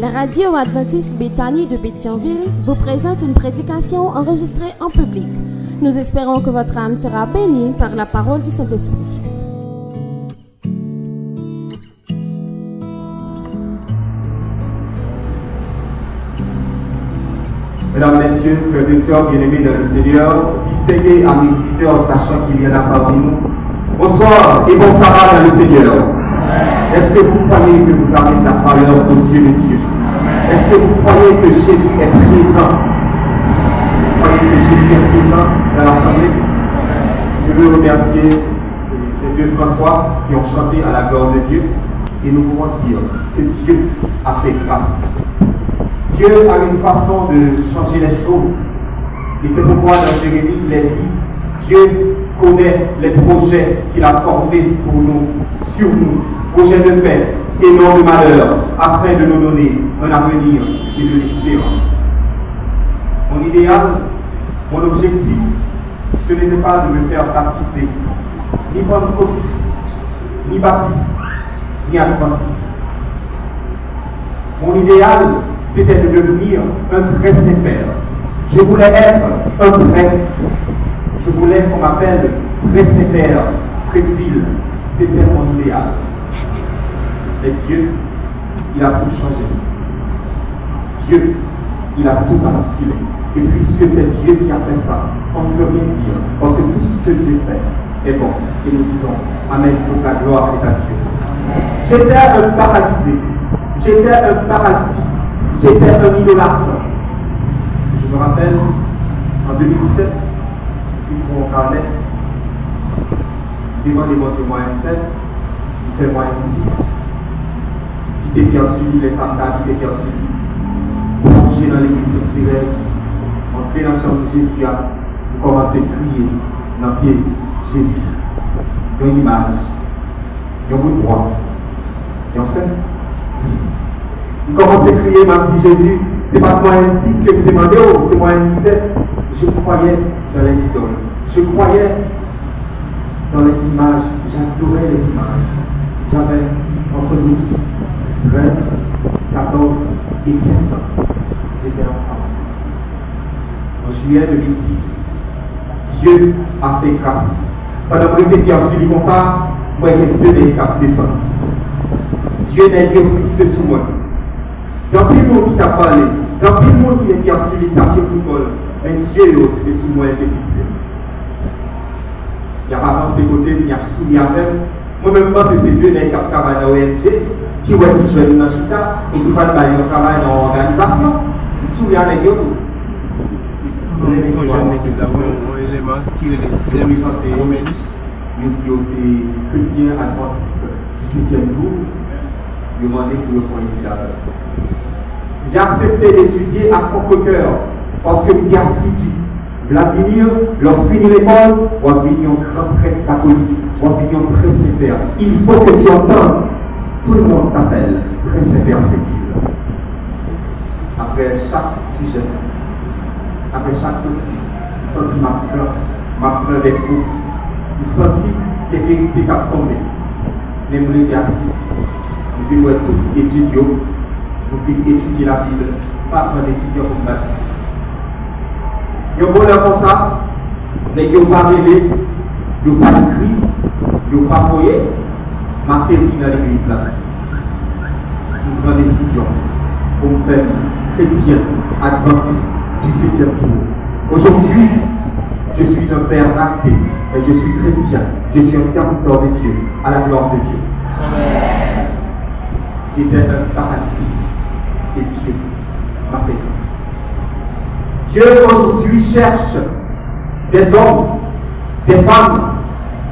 La radio adventiste Béthanie de Béthionville vous présente une prédication enregistrée en public. Nous espérons que votre âme sera bénie par la parole du Saint-Esprit. Mesdames, Messieurs, frères et sœurs bien-aimés dans le Seigneur, distingués amis visiteurs, sachant qu'il y en a parmi nous, bonsoir et bon sabbat dans le Seigneur. Est-ce que vous croyez que vous avez de la valeur aux yeux de Dieu? Est-ce que vous croyez que Jésus est présent? Vous croyez que Jésus est présent dans l'Assemblée? Je veux remercier les deux François qui ont chanté à la gloire de Dieu. Et nous pouvons dire que Dieu a fait grâce. Dieu a une façon de changer les choses. Et c'est pourquoi dans Jérémie, il est dit, Dieu connaît les projets qu'il a formés pour nous, sur nous, projets de paix et non de malheur, afin de nous donner un avenir et de l'espérance. Mon idéal, mon objectif, ce n'était pas de me faire baptiser, ni pentecôtiste, ni baptiste, ni adventiste. Mon idéal, c'était de devenir un très saint. Je voulais être un prêtre. Je voulais qu'on m'appelle très saint père, près de ville. C'était mon idéal. Mais Dieu, il a tout changé. Dieu, il a tout basculé. Et puisque c'est Dieu qui a fait ça, on ne peut rien dire. Parce que tout ce que Dieu fait est bon. Et nous disons, Amen, toute la gloire est à Dieu. J'étais un paralysé. J'étais un paralytique. J'étais un idolâtre. Je me rappelle, en 2007, vu mon carnet, devant les montées moyenne 7, il fait moyenne 6. Qui était bien suivi, les Santa qui bien suivis. Plonger dans l'église Sainte-Thérèse, entrer dans la chambre de Jésus, pour commencer à crier dans le pied Jésus. Une image, un bout et on sait. Il commence à crier, m'a dit Jésus, c'est pas moyenne 6 que vous demandez, oh, c'est moyenne 7. Je croyais dans les idoles. Je croyais dans les images. J'adorais les images. J'avais entre 12, 13, 14 et 15 ans. J'étais enfant. En juillet 2010, Dieu a fait grâce. Pendant que j'étais bien suivi comme ça, moi j'ai deux qui descendre. Dieu n'est pas fixé sur moi. Dans tout le monde qui t'a parlé, dans tout le monde qui bien suivi, t'as joué football, mais Dieu c'était sous moi et fixé. Il a pas avancé côté, il a soumis avec. Moi-même, pense que c'est deux nègres qui travaillent dans l'ONG, qui ont été jeunes dans Chita un élément qui est le Romélis. Il dit aussi chrétien adventiste du septième jour. Demandez pour le point de J'ai accepté d'étudier à contre-cœur parce que Gassidi, Vladimir, leur fini l'école, ou un grand prêtre catholique, très sévère. Il faut que tu entendes. Tout le monde t'appelle très sévère, dit-il. Après chaque sujet, après chaque doctrine, il sentit ma peur, ma peur des coups. Il sentit que les vérités qui tombé. Les moulins assis. Nous faisons tout étudier, nous faisons étudier la Bible, pas prendre décision pour baptiser. Il y a un bonheur comme ça, mais il n'y a pas rêvé, il n'y a pas il a pas voyé, ma péri dans l'église là. Une grande décision pour me faire chrétien, adventiste du septième jour. Aujourd'hui, je suis un père raté, et je suis chrétien, je suis un serviteur de Dieu, à la gloire de Dieu. J'étais un paralytique, et Dieu m'a fait grâce. Dieu aujourd'hui cherche des hommes, des femmes,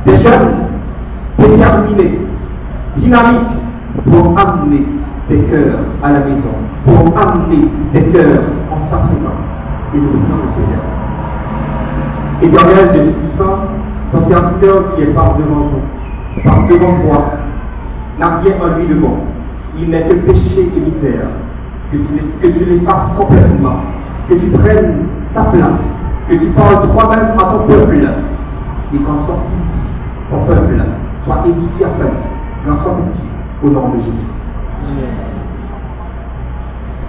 des jeunes déterminés, dynamiques pour amener des cœurs à la maison, pour amener des cœurs en sa présence. Et nous prions Seigneur. Éternel Dieu puissant, ton serviteur qui est par devant vous, par devant toi, n'a rien en lui de bon. Il n'est que péché et misère. Que tu, que tu l'effaces complètement que tu prennes ta place, que tu parles toi-même à ton peuple, et qu'en sortie ici, ton peuple soit édifié à sa vie. J'en sois ici, au nom de Jésus.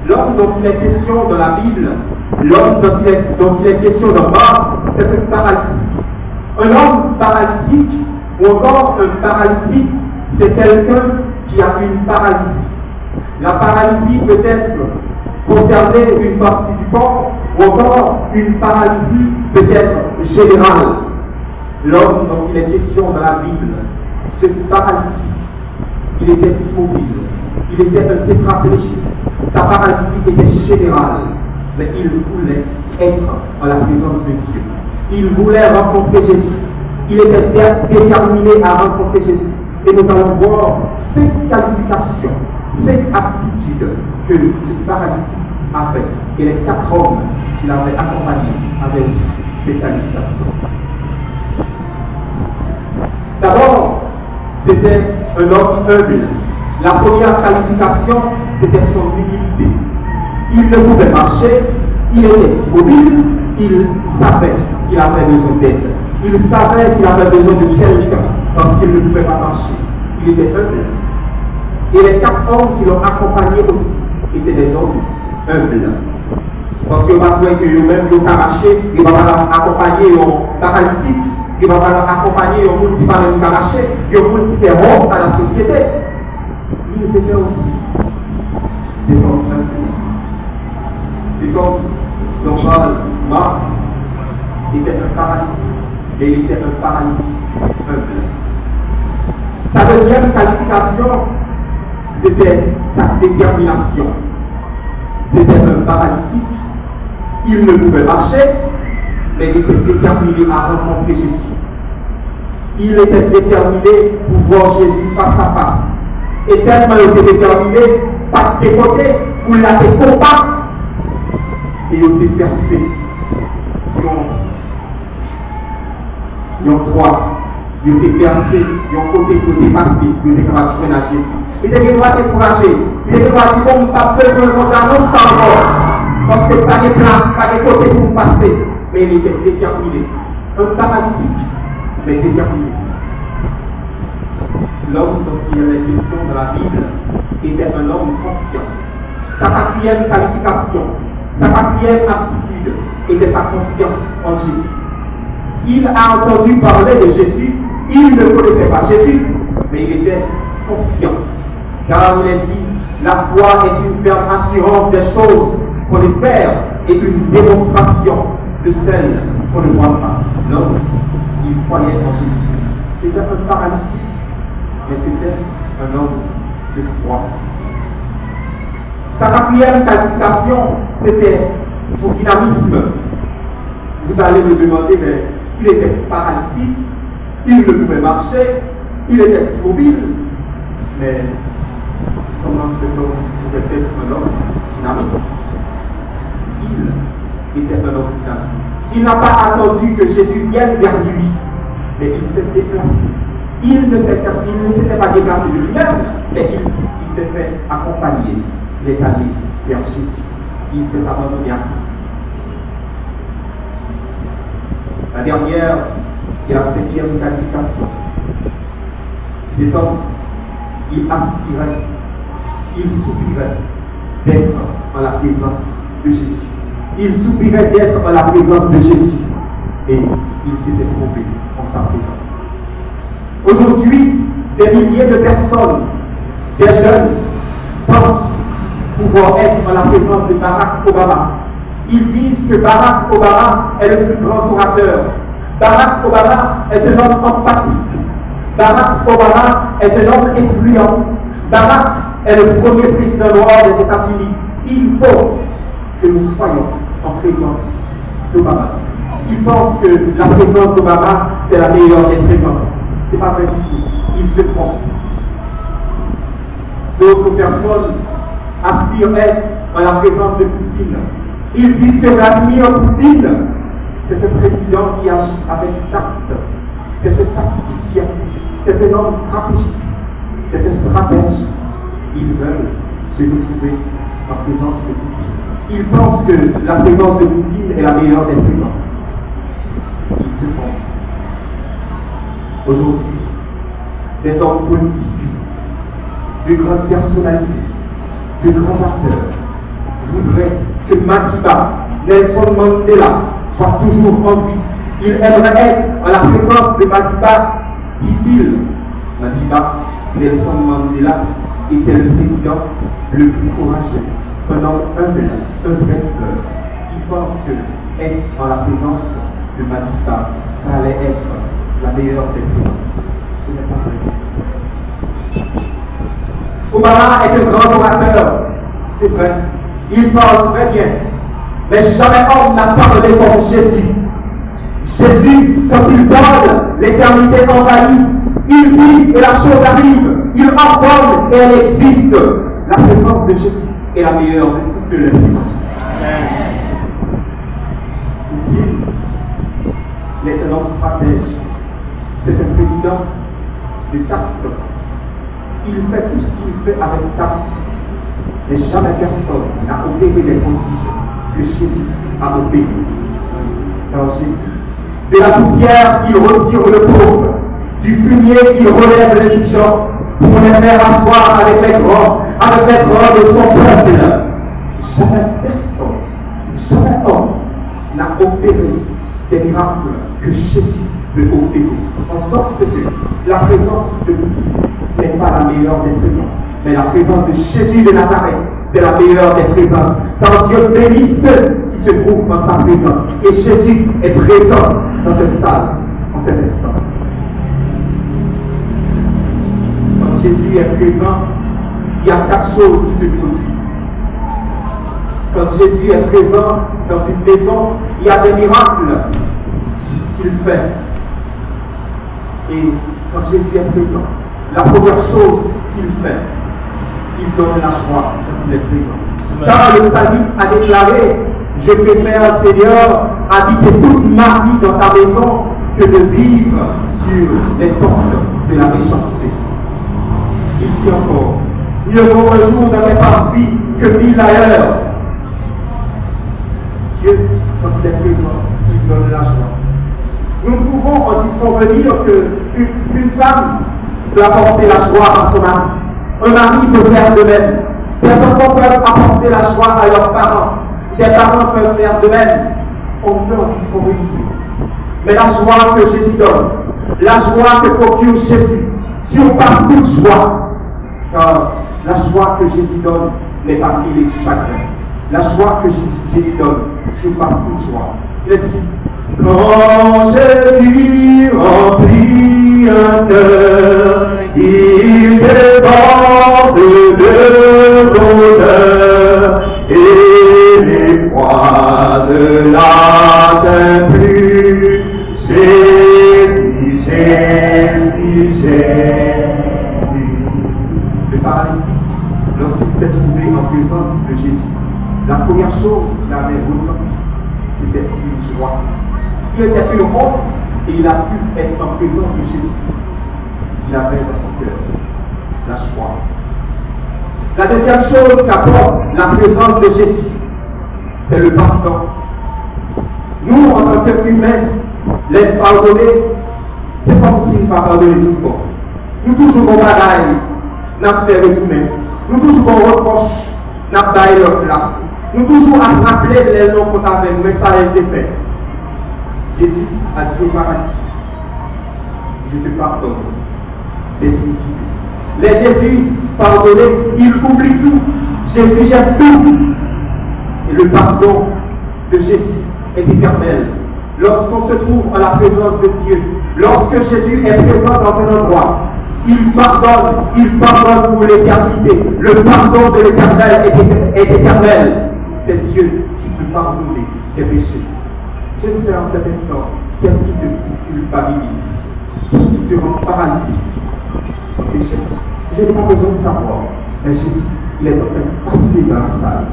L'homme dont il est question dans la Bible, l'homme dont, il est, dont il est question dans Marc, c'est un paralytique. Un homme paralytique, ou encore un paralytique, c'est quelqu'un qui a une paralysie. La paralysie peut être concerner une partie du corps ou encore une paralysie peut être générale. L'homme dont il est question dans la Bible, ce paralytique, il était immobile, il était un tétraplégique, sa paralysie était générale, mais il voulait être en la présence de Dieu. Il voulait rencontrer Jésus. Il était déterminé à rencontrer Jésus. Et nous allons voir cette qualification, cette aptitude que ce paralytique avait. Et les quatre hommes qui l'avaient accompagné avaient aussi cette qualification. D'abord, c'était un homme humble. La première qualification, c'était son humilité. Il ne pouvait marcher, il était immobile, il savait qu'il avait besoin d'aide. Il savait qu'il avait besoin de quelqu'un parce qu'il ne pouvait pas marcher. Il était humble. Et les quatre hommes qui l'ont accompagné aussi étaient des hommes humbles. Parce que maintenant que eux-mêmes, ils ont marché, ils vont accompagner un paralytique, ils vont accompagner un monde qui nous marcher, un monde qui fait honte à la société. Ils étaient aussi des humbles. C'est comme l'on parle, Marc était un paralytique, mais il était un paralytique. Sa deuxième qualification, c'était sa détermination. C'était un paralytique. Il ne pouvait marcher, mais il était déterminé à rencontrer Jésus. Il était déterminé pour voir Jésus face à face. Et tellement il était déterminé, pas de côtés, vous l'avez compact, et il était percé. Ils ont droit il était percé, il ont côté qui était passé, il était capable de jouer à Jésus. Il était capable de décourager. Il était capable de dire, pas besoin de manger un ça encore. Parce que pas de place, pas de côté pour passer. Mais il était déterminé. Un paralytique, mais déterminé. L'homme dont il y avait question dans la Bible était un homme confiant. Sa quatrième qualification, sa quatrième aptitude était sa confiance en Jésus. Il a entendu parler de Jésus il ne connaissait pas Jésus, mais il était confiant. Car il a dit, la foi est une ferme assurance des choses qu'on espère et une démonstration de celles qu'on ne voit pas. Non, il croyait en Jésus. C'était un paralytique, mais c'était un homme de foi. Sa quatrième qualification, c'était son dynamisme. Vous allez me demander, mais il était paralytique, il ne pouvait marcher, il était immobile. Mais comment cet homme pouvait être un homme dynamique? Il Il n'a pas attendu que Jésus vienne vers lui, mais il s'est déplacé. Il ne s'était pas déplacé de lui-même, mais il, s'est fait accompagner. Il est allé vers Jésus. Il s'est abandonné à Christ. La dernière et la cinquième qualification. Cet homme, il aspirait, il soupirait d'être en la présence de Jésus. Il soupirait d'être en la présence de Jésus. Et il s'était trouvé en sa présence. Aujourd'hui, des milliers de personnes, des jeunes, pensent pouvoir être en la présence de Barack Obama. Ils disent que Barack Obama est le plus grand orateur, Barack Obama est un homme empathique. Barack Obama est un homme influent. Barack est le premier président noir des États-Unis. Il faut que nous soyons en présence d'Obama. Il pense que la présence d'Obama, c'est la meilleure des présences. Ce n'est pas vrai du tout. Il se trompe. D'autres personnes aspirent être en la présence de Poutine. Ils disent que Vladimir Poutine c'est un président qui agit avec tact. C'est un tacticien. C'est un homme stratégique. C'est un stratège. Ils veulent se retrouver en présence de Poutine. Ils pensent que la présence de Poutine est la meilleure des présences. Ils se trompent. Aujourd'hui, des hommes politiques, de grandes personnalités, de grands acteurs voudrait que Madiba, Nelson Mandela, soit toujours en vie. Il aimerait être en la présence de Madiba, dit-il. Madiba, Nelson Mandela était le président le plus courageux, un homme humble, un vrai leader. Il pense que être en la présence de Madiba, ça allait être la meilleure des présences. Ce n'est pas vrai. Obama est un grand orateur, c'est vrai. Il parle très bien. Mais jamais homme n'a parlé comme Jésus. Jésus, quand il parle, l'éternité envahit. Il dit et la chose arrive. Il ordonne et elle existe. La présence de Jésus est la meilleure de toutes les présences. Il est un homme stratège. C'est un président de tact. Il fait tout ce qu'il fait avec tact. Mais jamais personne n'a opéré les prodiges que Jésus a opéré. Car Jésus, de la poussière, il retire le pauvre. Du fumier, il relève les indigents pour les faire asseoir avec les grands, avec de son peuple. Jamais personne, jamais homme n'a opéré des miracles que Jésus peut opérer. En sorte que la présence de l'outil n'est pas la meilleure des présences, mais la présence de Jésus de Nazareth, c'est la meilleure des présences. Car Dieu bénit ceux qui se trouvent dans sa présence. Et Jésus est présent dans cette salle, en cet instant. Quand Jésus est présent, il y a quatre choses qui se produisent. Quand Jésus est présent dans une maison, il y a des miracles qu'il fait? Et quand Jésus est présent, la première chose qu'il fait, il donne la joie quand il est présent. Car le psalmiste a déclaré, je préfère, Seigneur, habiter toute ma vie dans ta maison que de vivre sur les portes de la méchanceté. Il dit encore, mieux vaut un jour dans mes parvis que mille ailleurs. Dieu, quand il est présent, il donne la joie. Nous pouvons en disconvenir qu'une femme peut apporter la joie à son mari. Un mari peut faire de même. Des enfants peuvent apporter la joie à leurs parents. Des parents peuvent faire de même. On peut en disconvenir. Mais la joie que Jésus donne, la joie que procure Jésus, surpasse toute joie. Car la joie que Jésus donne n'est pas mêlée de chagrin. La joie que Jésus donne surpasse toute joie. Il dit, quand Jésus remplit un cœur, il déborde de bonheur et l'effroi ne l'atteint plus. Jésus, Jésus, Jésus. S'est trouvé en présence de Jésus, la première chose qu'il avait ressentie, c'était une joie. Il était une honte et il a pu être en présence de Jésus. Il avait dans son cœur la joie. La deuxième chose qu'apporte la présence de Jésus, c'est le pardon. Nous, en tant qu'humains, les pardonner, c'est comme s'il ne pas pardonné tout le monde. Nous toujours en bagaille, nous fait retourner. Nous toujours en reproche, baillé l'autre là. Nous toujours à rappeler les noms qu'on avait, mais ça a été fait. Jésus a dit au paralytique, je te pardonne les Les Jésus pardonné, il oublie tout. Jésus jette tout. Et le pardon de Jésus est éternel. Lorsqu'on se trouve en la présence de Dieu, lorsque Jésus est présent dans un endroit, il pardonne, il pardonne pour l'éternité. Le pardon de l'éternel est, éternel. C'est Dieu qui peut pardonner tes péchés. Je ne sais en cet instant, qu'est-ce qui te culpabilise? Qu'est-ce qui te rend paralytique? Péché Je n'ai pas besoin de savoir. Mais Jésus, il est en train de passer dans la salle.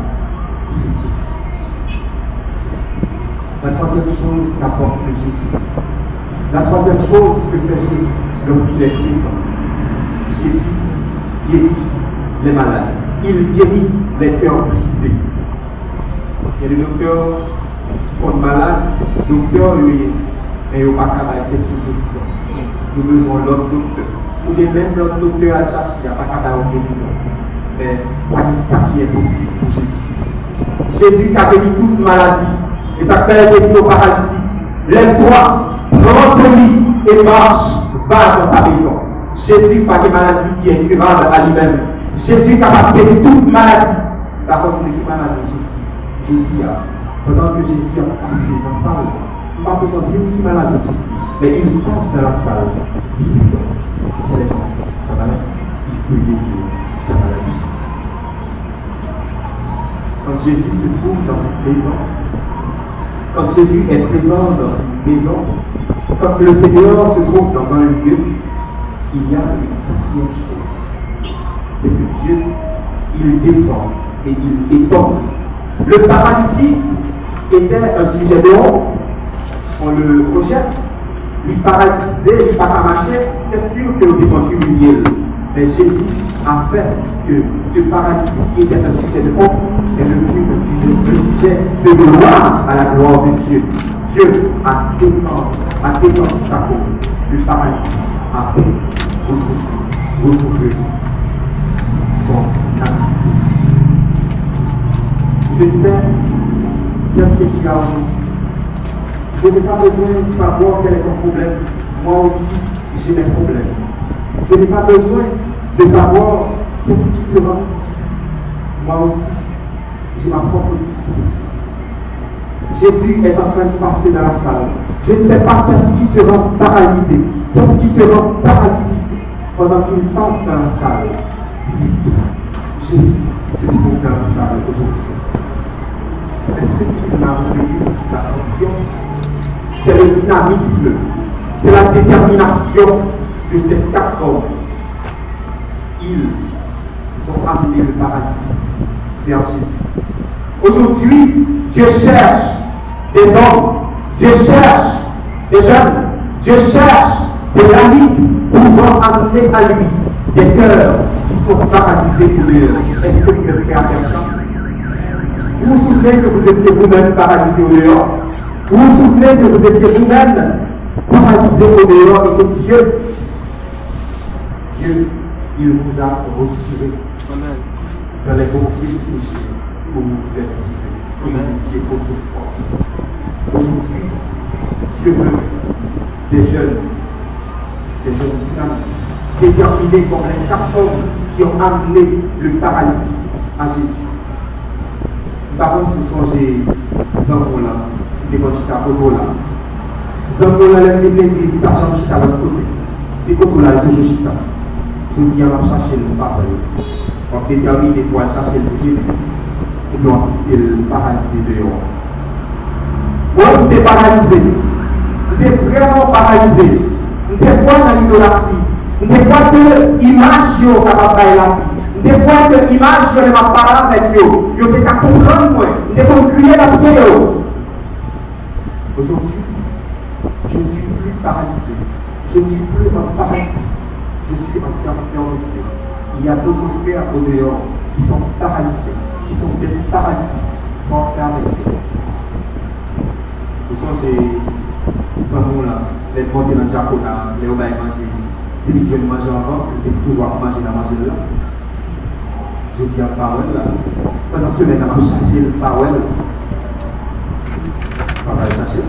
La troisième chose qu'apporte Jésus. La troisième chose que fait Jésus lorsqu'il est présent. Jésus guérit les malades. Il guérit les cœurs brisés. Il y a des docteurs qui sont malades, docteurs, mais ils n'ont pas capable de guérison. Nous besoin l'autre docteur. Ou bien même l'autre docteur à chercher, il n'y a pas capable de guérison. Mais pas qui est possible pour Jésus. Jésus a guéri toute maladie. Et ça fait dit au paralytique, lève-toi, prends ton lit et marche, va dans ta maison. Jésus pas de maladie qui est incurable à lui-même. Jésus capable de toute maladie. Par contre, les maladies, je pendant que Jésus a passé dans la salle, pas besoin de malade souffre, mais il passe dans la salle, dis-lui quelle est ta maladie, il guérir ta maladie. Quand Jésus se trouve dans une maison, quand Jésus est présent dans une maison, quand le Seigneur se trouve dans un lieu, il y a une quatrième chose. C'est que Dieu, il défend et il étonne. Le paralytique était un sujet de honte. On le rejette. Il paralysait, il pas marcher. C'est sûr que nous devons humilier. Mais Jésus a fait que ce paralytique qui était un sujet de honte est devenu un sujet, sujet de gloire à la gloire de Dieu. Dieu a défendu, a défendu sa cause. Le paralytique a pu retrouver son âme. Je disais, qu'est-ce que tu as aujourd'hui Je n'ai pas besoin de savoir quel est ton problème. Moi aussi, j'ai mes problèmes. Je n'ai pas besoin de savoir qu'est-ce qui te rend. Moi aussi, j'ai ma propre distance. Jésus est en train de passer dans la salle. Je ne sais pas qu'est-ce qui te rend paralysé, qu'est-ce qui te rend paralytique pendant qu'il passe dans la salle. Dis-lui, Jésus se trouve dans la salle aujourd'hui? Mais ce qui m'a retenu l'attention, c'est le dynamisme, c'est la détermination de ces quatre hommes. Ils ont amené le paradis vers Jésus. Aujourd'hui, Dieu cherche des hommes, Dieu cherche des jeunes, Dieu cherche des amis pouvant amener à lui des cœurs qui sont paralysés pour lui. Est-ce que vous êtes prêt à faire ça? Vous vous souvenez que vous étiez vous-même paralysé au dehors Vous vous souvenez que vous étiez vous-même paralysé au dehors et que Dieu, Dieu, il vous a retiré. Dans les conflits où vous êtes où vous étiez autrefois. Aujourd'hui, Dieu veut des jeunes, jeunes dynamiques, déterminés comme les quatre hommes qui ont amené le paralytique à Jésus. Par contre, ce sont les Zangola, qui étaient à Kotola. Zangola, l'église, il n'a jamais chita à l'autre côté. C'est il est toujours chita. Je dis, on va chercher le papa. On détermine pour aller chercher Jésus. On quitter le paralysé dehors. Je suis paralysé. Je suis vraiment paralysé. Suis quoi dans l'idolâtrie suis quoi que l'image est capable de la vie suis quoi que l'image de ma parole avec eux. Je suis capable de comprendre moi. Je suis crier la prière. Aujourd'hui, je ne suis plus paralysé. Je ne suis plus un paralytique. Je suis un serviteur de Dieu. Il y a d'autres frères au dehors qui sont paralysés, qui sont des paralytiques, sans faire avec Vous songez, sans nous là, les portes dans le Japon, les obaïs manger. Les jeunes manger dans manger là. Je dis à parole là. Pendant ce semaine, on va chercher le parole. On va le chercher.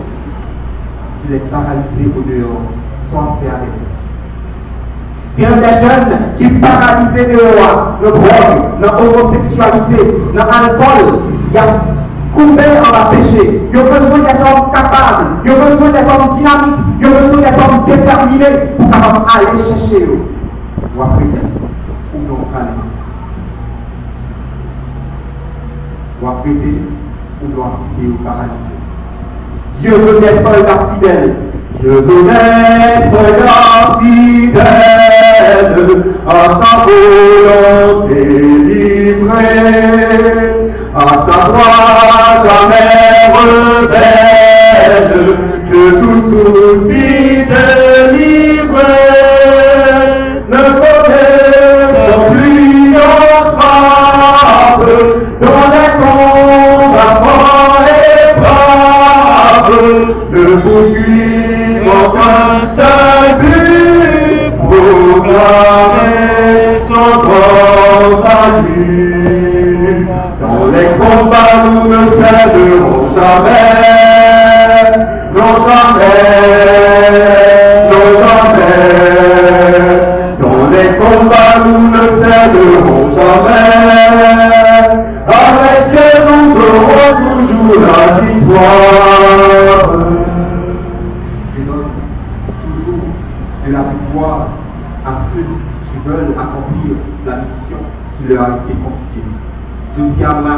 Il est paralysé au dehors, faire avec il y a des jeunes qui paralysés de roi, de drogue, de homosexualité, de alcool. Il y a coupé en va péché. Il y a besoin des hommes capables, il y a besoin des hommes dynamiques, il y a besoin des hommes déterminés pour aller chercher eux. Ou après, ou non calme. Ou après, ou non quitter ou paralyser. Dieu veut des soldats fidèles. Dieu veut des soldats fidèles à sa volonté livrée, à savoir jamais rebelle, de tout souci Je donne toujours de la victoire à ceux qui veulent accomplir la mission qui leur a été confiée. Je dis à ma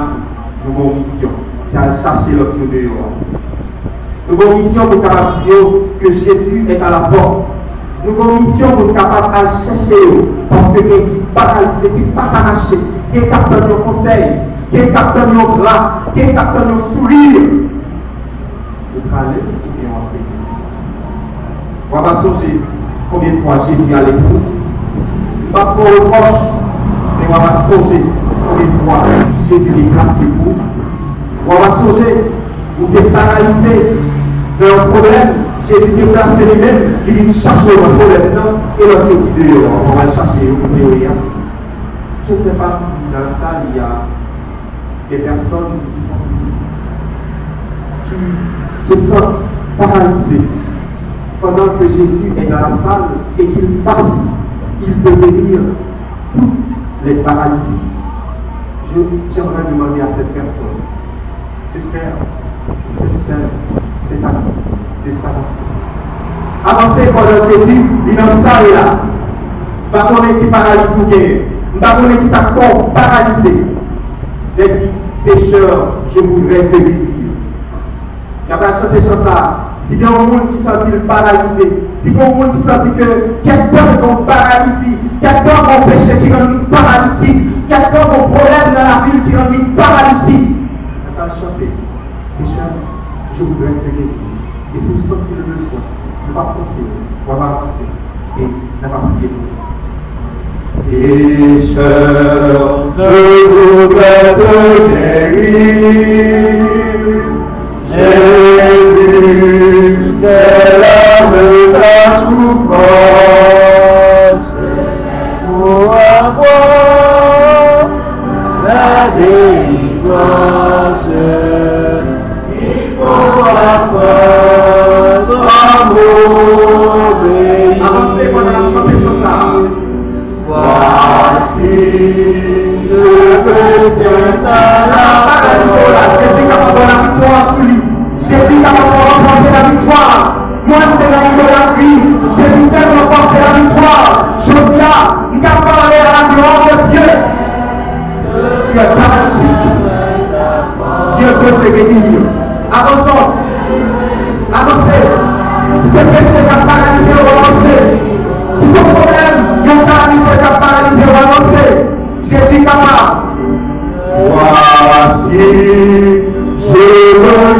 nous avons mission, c'est à chercher l'autre dehors. Nous avons mission pour capable que Jésus est à la porte. Nous avons mission pour capable de chercher parce que quelqu'un qui paralysé, qui pas arraché, qui capte nos conseils, qui capte nos bras, qui capte nos sourires. Ou bien on On va songer combien de fois Jésus a l'époux. Pas fort reproche, mais on va songer combien de fois Jésus est placé pour. On va songer, vous êtes paralysé dans un problème, Jésus est placé lui-même, il dit chercher un problème, et l'autre qui on va le chercher, vous pouvez Je ne sais pas si dans la salle il y a des personnes qui sont se sentent paralysées pendant que Jésus est dans la salle et qu'il passe, il peut guérir toutes les paralysies. J'aimerais demander à cette personne, ce frère, cette sœur, cet ami, de s'avancer. Avancer pendant Jésus, il est dans salle là. Qu'on est qui paralyse ou est qui s'accorde paralysé. Il dit, pécheur, je voudrais te. Il a chanté ça. Si il y a un monde qui sentit paralysé, si il y a un monde qui sentit que quelqu'un est paralysé, quelqu'un a péché qui rend paralytique, quelqu'un a un problème dans la ville qui rend paralytique, il a chanté. Pécheur, je voudrais te guérir. Et si vous sentez le besoin, ne pas forcer, on va avancer et ne pas prier. Pécheur, je voudrais te guérir. Âme ta souffrance Es paralytique. Dieu peut te guérir. Avançons. Avancez. Si c'est péché qui a paralysé, avancer. Si c'est problème, il y a une calamité qui a paralysé, avancer. Jésus capable. Voici, je me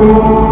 le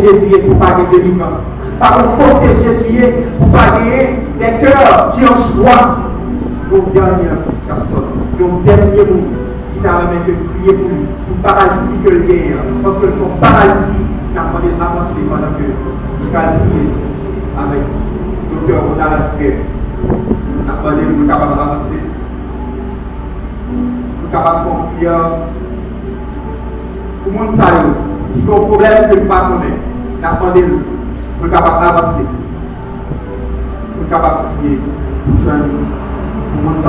Jésus pour pas de délivrance. Par un côté Jésus pour pas des cœurs qui ont choix. C'est une dernière personne, une dernier monde qui t'a remis que prier pour lui, pour paralysie que le Parce que son paralysie n'a pas d'avancer pendant que nous prier avec le docteur Ronald Frère. N'a pas de capable d'avancer. Nous capable de faire prière pour le monde qui a un problème que nous ne connaissons pas. Pour capable d'avancer. Pour capable de prier pour joindre pour le monde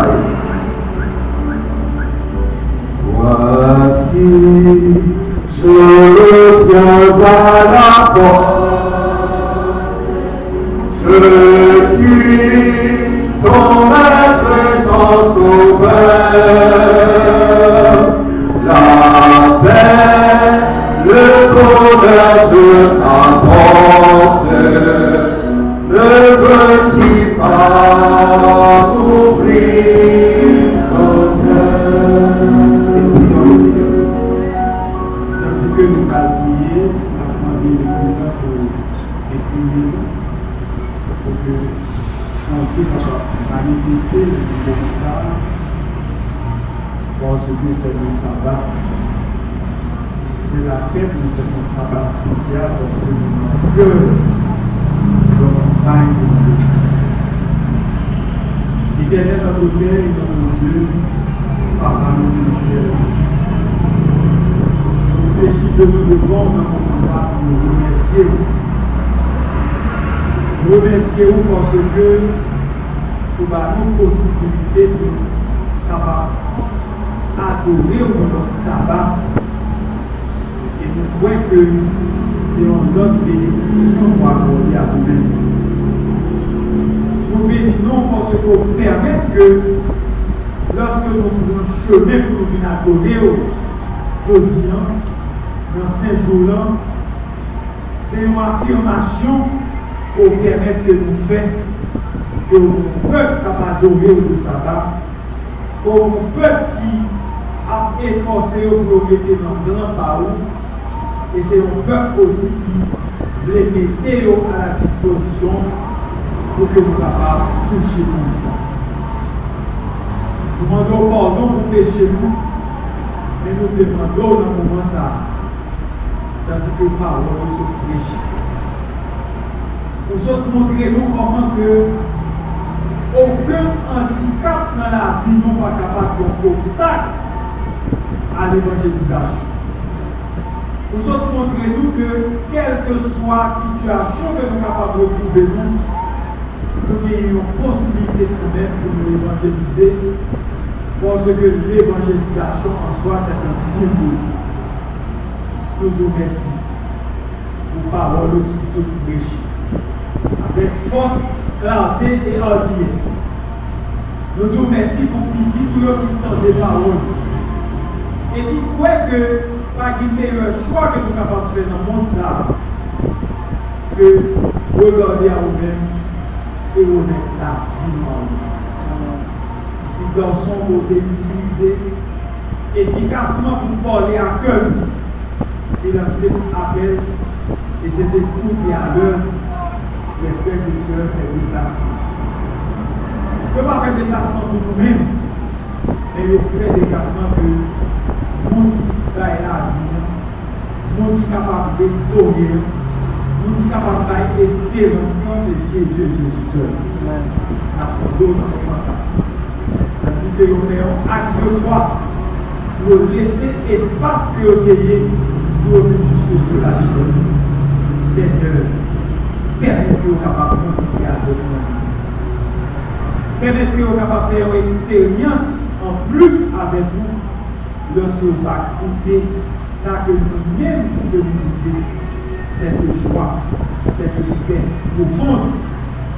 Voici, je tiens à la porte. Je suis ton maître et ton sauveur. La paix, le bonheur, je t'apporte. Ne veux-tu pas ouvrir ton cœur? Et prions le Seigneur. Tandis que nous prier, nous allons demander le président pour écrire, pour que on puisse manifester le pouvoir ça, parce que c'est le sabbat. peuple, c'est un sabbat spécial parce que nous que la montagne de l'Église. L'Éternel notre Père et nos yeux, par nous du ciel. Réfléchis que nous devons dans mon ça nous remercier. Remercier-vous parce que pour nous possibilité de adorer au moment sabbat. Nous croyons que c'est une autre bénédiction pour accorder à vous-même. Nous bénissons parce que vous permettez que lorsque nous prenons chemin pour venir adorer aujourd'hui, dans ces jours-là, c'est une affirmation pour permettre que nous fassions que nous peuple capable d'adorer le sabbat, comme un peuple qui a efforcé pour mettre dans le grand Et c'est un peuple aussi qui les mettait à la disposition pour que nous capables toucher le ça. Nous demandons pardon pour pécher nous, mais nous demandons dans le moment ça. Tandis que parlons nous sommes péchés. Nous sommes montrés nous comment que aucun handicap dans la vie n'est pas capable d'obstacle à l'évangélisation. Nous autres montrer nous que quelle que soit la situation que nous sommes capables de trouver nous, nous avons possibilité quand même de nous évangéliser parce que l'évangélisation en soi, c'est un symbole. Nous vous remercions pour paroles qui sont prêchées avec force, clarté et audience. Nous vous remercions pour petit tout le entend des paroles et qui croit que pas de meilleur choix que nous capables de faire dans le monde que regarder à vous-même et remettre la vie. Si garçon ont été utilisé efficacement pour parler à cœur et dans cet appel et cet esprit qui à l'heure, les frères et sœurs déplacements. On ne peut pas faire des déplacements pour nous-mêmes, mais on fait des déplacements que le baye la vi, moun ki kapab restore, moun ki kapab baye esperans ki an se Jezu, Jezu se. Apo do nan fèman sa. Ati ke yo fè an ak de fwa, yo lese espas ki yo teye, yo vè juske sou la chèm. Sè de permè ki yo kapab konpite a do nan existan. Permè ki yo kapab fè an eksperyans an plus avè moun lorsque vous allez écouter ça que nous-mêmes nous devons cette joie, cette paix profonde,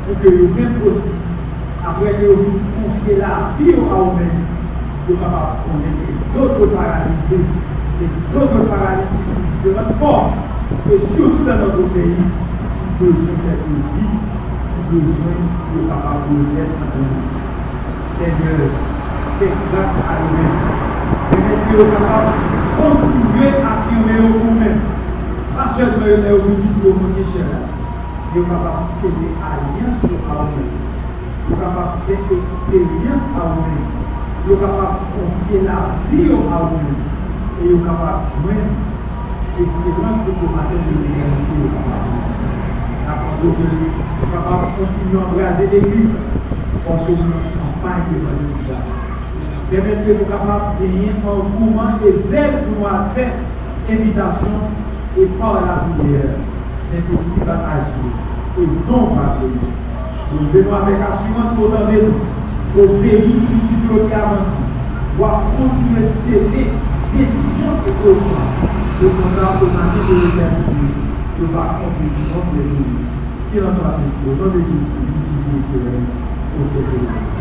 pour que nous-mêmes aussi après que vous confiez la vie à vous-même, vous êtes capable de d'autres paralysés et d'autres paralytiques sous différentes formes, et surtout dans notre pays, qui besoin de cette vie, qui besoin de capable de mettre en œuvre. Seigneur, faites grâce à nous-mêmes. Mwen ki yo kapab kontinue ati yon mè yo pou mè. Pas chèl mè yo mè yo pou di pou mwen ki chèl. Yo kapab sède alians yo a ou mè. Yo kapab fè eksperyans a ou mè. Yo kapab konfye la vi yo a ou mè. E yo kapab jwen espérans ki pou matèl de realite yo kapab mè. Kapab yo kapab kontinue embrase l'Eglise. Ponso yon kampanye de valorizasyon. Permet ke nou kapap genye an gouman de zèl pou nou a fè evitasyon e par la prière. Saint-Esprit va agir et non va payer. Nous venons avec assurance pour donner nous, au pays multiplier avancé, pour continuer à céder décision que nous prenons. Nous pensons automatique de l'éternité, nous va accomplir du bon plaisir. Qu'il en soit ainsi, au nom de Jésus, qui nous éclaire, au Seigneur.